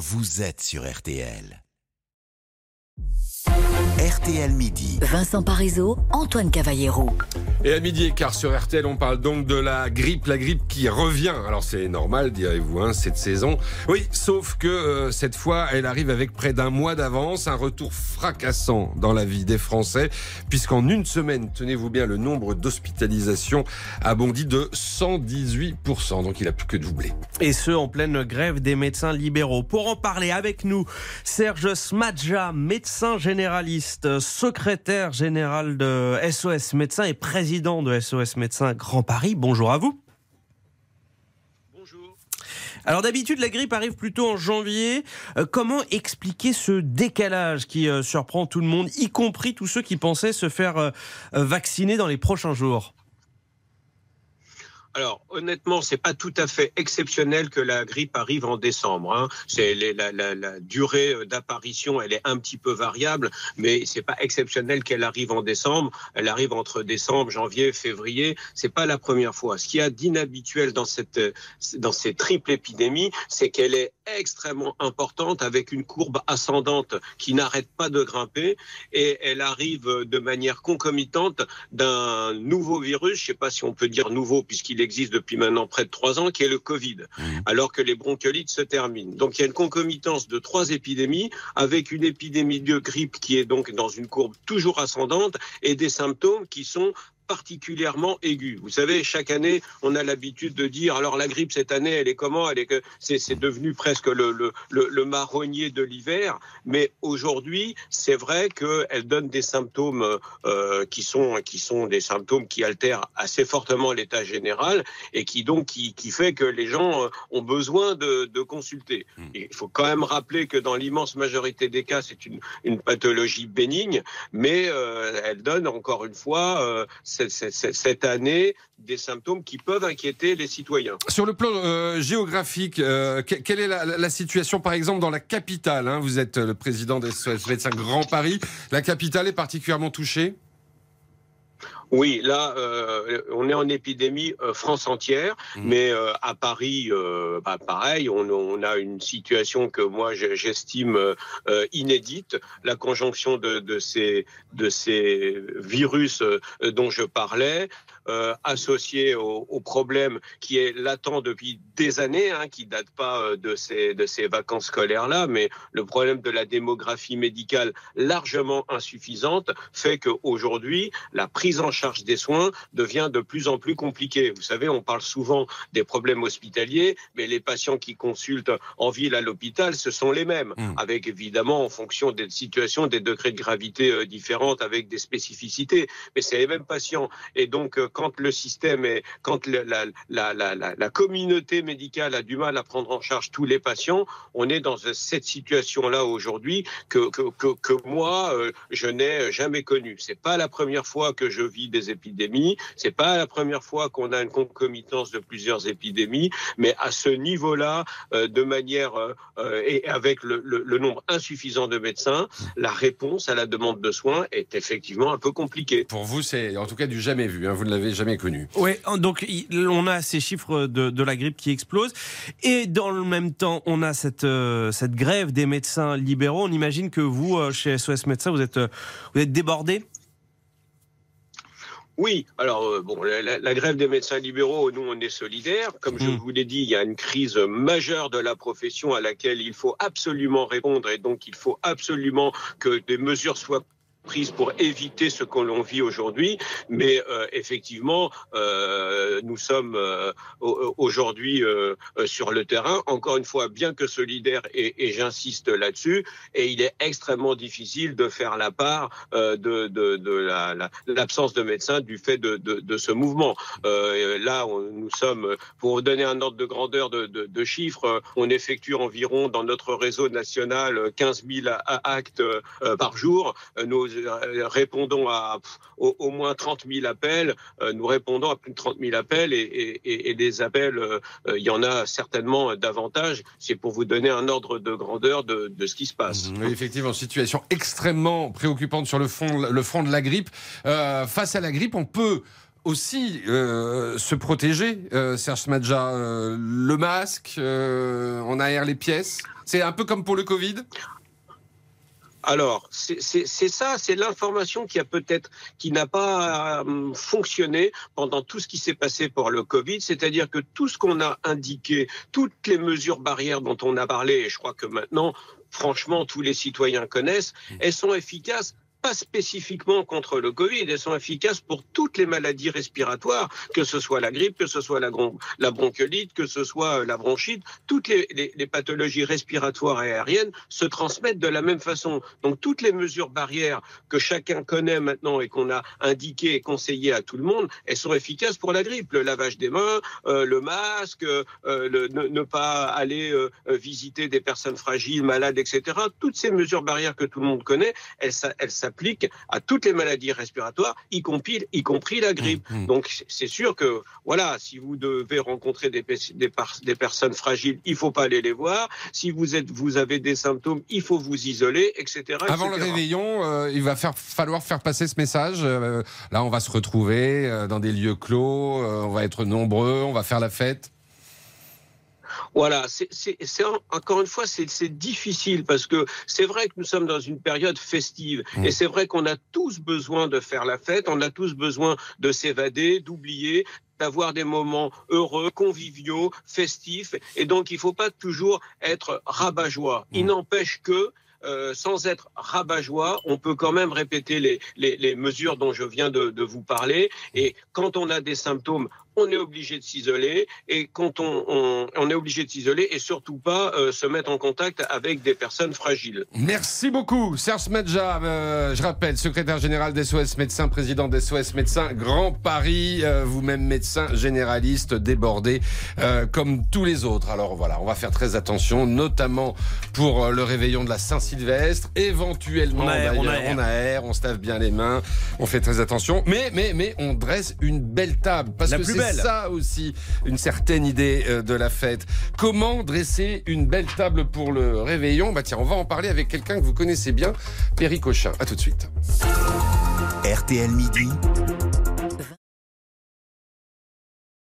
vous êtes sur RTL. RTL Midi. Vincent Parisot, Antoine Cavallero. Et à midi et quart sur RTL, on parle donc de la grippe, la grippe qui revient. Alors c'est normal, direz-vous, hein, cette saison. Oui, sauf que euh, cette fois, elle arrive avec près d'un mois d'avance, un retour fracassant dans la vie des Français, puisqu'en une semaine, tenez-vous bien, le nombre d'hospitalisations a bondi de 118%, donc il a plus que doublé. Et ce, en pleine grève des médecins libéraux. Pour en parler avec nous, Serge Smadja, médecin généraliste, secrétaire général de SOS Médecins et président de SOS Médecins Grand Paris. Bonjour à vous. Bonjour. Alors d'habitude, la grippe arrive plutôt en janvier. Euh, comment expliquer ce décalage qui euh, surprend tout le monde, y compris tous ceux qui pensaient se faire euh, vacciner dans les prochains jours? Alors honnêtement, c'est pas tout à fait exceptionnel que la grippe arrive en décembre. Hein. C'est la, la, la, durée d'apparition, elle est un petit peu variable, mais c'est pas exceptionnel qu'elle arrive en décembre. Elle arrive entre décembre, janvier, février. C'est pas la première fois. Ce qu'il y a d'inhabituel dans cette dans ces triples épidémies, c'est qu'elle est extrêmement importante avec une courbe ascendante qui n'arrête pas de grimper et elle arrive de manière concomitante d'un nouveau virus. Je sais pas si on peut dire nouveau puisqu'il existe depuis maintenant près de trois ans, qui est le Covid, mmh. alors que les bronchiolites se terminent. Donc il y a une concomitance de trois épidémies, avec une épidémie de grippe qui est donc dans une courbe toujours ascendante, et des symptômes qui sont particulièrement aiguë. Vous savez, chaque année, on a l'habitude de dire alors la grippe cette année, elle est comment? Elle est que c'est devenu presque le, le, le, marronnier de l'hiver. Mais aujourd'hui, c'est vrai qu'elle donne des symptômes euh, qui sont qui sont des symptômes qui altèrent assez fortement l'état général et qui donc qui, qui fait que les gens euh, ont besoin de, de consulter. Hmm. il faut quand même rappeler que dans l'immense majorité des cas, c'est une, une pathologie bénigne, mais euh, elle donne encore une fois euh, cette année des symptômes qui peuvent inquiéter les citoyens. Sur le plan euh, géographique, euh, quelle est la, situation par exemple dans la capitale hein? Vous êtes le président des médecins Grand Paris. La capitale est particulièrement touchée? Oui, là, euh, on est en épidémie euh, France entière, mmh. mais euh, à Paris, bah, pareil, on, a une situation que moi j'estime inédite. La conjonction de, ces, de ces virus dont je parlais, associé au, problème qui est latent depuis des années, hein, qui date pas de ces, de ces vacances scolaires-là, mais le problème de la démographie médicale largement insuffisante fait qu'aujourd'hui, la prise en charge des soins devient de plus en plus compliquée. Vous savez, on parle souvent des problèmes hospitaliers, mais les patients qui consultent en ville à l'hôpital, ce sont les mêmes, mmh. avec évidemment en fonction des situations, des degrés de gravité euh, différentes, avec des spécificités. Mais c'est les mêmes patients. Et donc, euh, quand le système est, quand la, communauté médicale a du mal à prendre en charge tous les patients, on est dans cette situation-là aujourd'hui que, que, que, moi, euh, je n'ai jamais connue. C'est pas la première fois que je vis des épidémies. C'est pas la première fois qu'on a une concomitance de plusieurs épidémies, mais à ce niveau-là, euh, de manière euh, et avec le, nombre insuffisant de médecins, la réponse à la demande de soins est effectivement un peu compliquée. Pour vous, c'est en tout cas du jamais vu. Hein, vous ne l'avez jamais connu. Oui, donc on a ces chiffres de, de, la grippe qui explosent, et dans le même temps, on a cette cette grève des médecins libéraux. On imagine que vous, chez SOS Médecins, vous êtes vous êtes débordé? Oui, alors euh, bon, la, grève des médecins libéraux, nous on est solidaires. Comme je mmh. vous l'ai dit, il y a une crise majeure de la profession à laquelle il faut absolument répondre et donc il faut absolument que des mesures soient prise pour éviter ce que l'on vit aujourd'hui. Mais euh, effectivement, euh, nous sommes euh, aujourd'hui euh, sur le terrain, encore une fois, bien que solidaire, et, et j'insiste là-dessus, et il est extrêmement difficile de faire la part de, de, de l'absence la, de médecins du fait de, de ce mouvement. là, nous sommes, pour donner un ordre de grandeur de, chiffres, on effectue environ dans notre réseau national 15 000 actes par jour. Nos euh, répondons à au, moins 30 000 appels, euh, nous répondons à plus de 30 000 appels et, des appels, euh, il y en a certainement davantage. C'est pour vous donner un ordre de grandeur de, ce qui se passe. Oui, effectivement, situation extrêmement préoccupante sur le, fond, le front de la grippe. face à la grippe, on peut aussi euh, se protéger, euh, Serge Smadja. Euh, le masque, euh, on aère les pièces. C'est un peu comme pour le Covid? Alors, c'est ça, c'est l'information qui a peut-être, qui n'a pas euh, fonctionné pendant tout ce qui s'est passé pour le Covid, c'est-à-dire que tout ce qu'on a indiqué, toutes les mesures barrières dont on a parlé, et je crois que maintenant, franchement, tous les citoyens connaissent, elles sont efficaces pas spécifiquement contre le Covid, elles sont efficaces pour toutes les maladies respiratoires, que ce soit la grippe, que ce soit la, bronchiolite, que ce soit euh, la bronchite, toutes les, pathologies respiratoires et aériennes se transmettent de la même façon. Donc toutes les mesures barrières que chacun connaît maintenant et qu'on a indiquées et conseillées à tout le monde, elles sont efficaces pour la grippe. Le lavage des mains, euh, le masque, euh, ne, pas aller visiter des personnes fragiles, malades, etc. Toutes ces mesures barrières que tout le monde connaît, elles, elles s'appliquent à toutes les maladies respiratoires, y compris, y compris la grippe. Mmh, mmh. Donc c'est sûr que voilà, si vous devez rencontrer des, des, personnes fragiles, il faut pas aller les voir. Si vous êtes, vous avez des symptômes, il faut vous isoler, etc. Avant le réveillon, euh, il va faire, falloir faire passer ce message. Euh, là, on va se retrouver euh, dans des lieux clos, euh, on va être nombreux, on va faire la fête. Voilà, c'est c'est- c'est en- encore une fois, c'est difficile parce que c'est vrai que nous sommes dans une période festive Mm. et c'est vrai qu'on a tous besoin de faire la fête, on a tous besoin de s'évader, d'oublier d'avoir des moments heureux, conviviaux, festifs. Et donc, il faut pas toujours être rabat-joie. Il Mm. n'empêche que euh, sans être rabat-joie, on peut quand même répéter les, les, les mesures dont je viens de, de vous parler. Et quand on a des symptômes, on est obligé de s'isoler. Et quand on, on, on est obligé de s'isoler et surtout pas euh, se mettre en contact avec des personnes fragiles. Merci beaucoup, Serge Medja. euh, je rappelle, secrétaire général d'SOS Médecins, président d'SOS Médecins Grand Paris, euh, vous-même médecin généraliste, débordé euh, comme tous les autres. Alors voilà, on va faire très attention, notamment pour euh, le réveillon de la Saint-Sylvestre. Éventuellement, On aère, on aère. on aère, on se lave bien les mains, on fait très attention. Mais, mais, mais, on dresse une belle table parce La que plus c'est belle. Ça aussi une certaine idée euh, de la fête. Comment dresser une belle table pour le réveillon? Bah tiens, on va en parler avec quelqu'un que vous connaissez bien, Perry Cochin. À tout de suite. RTL Midi.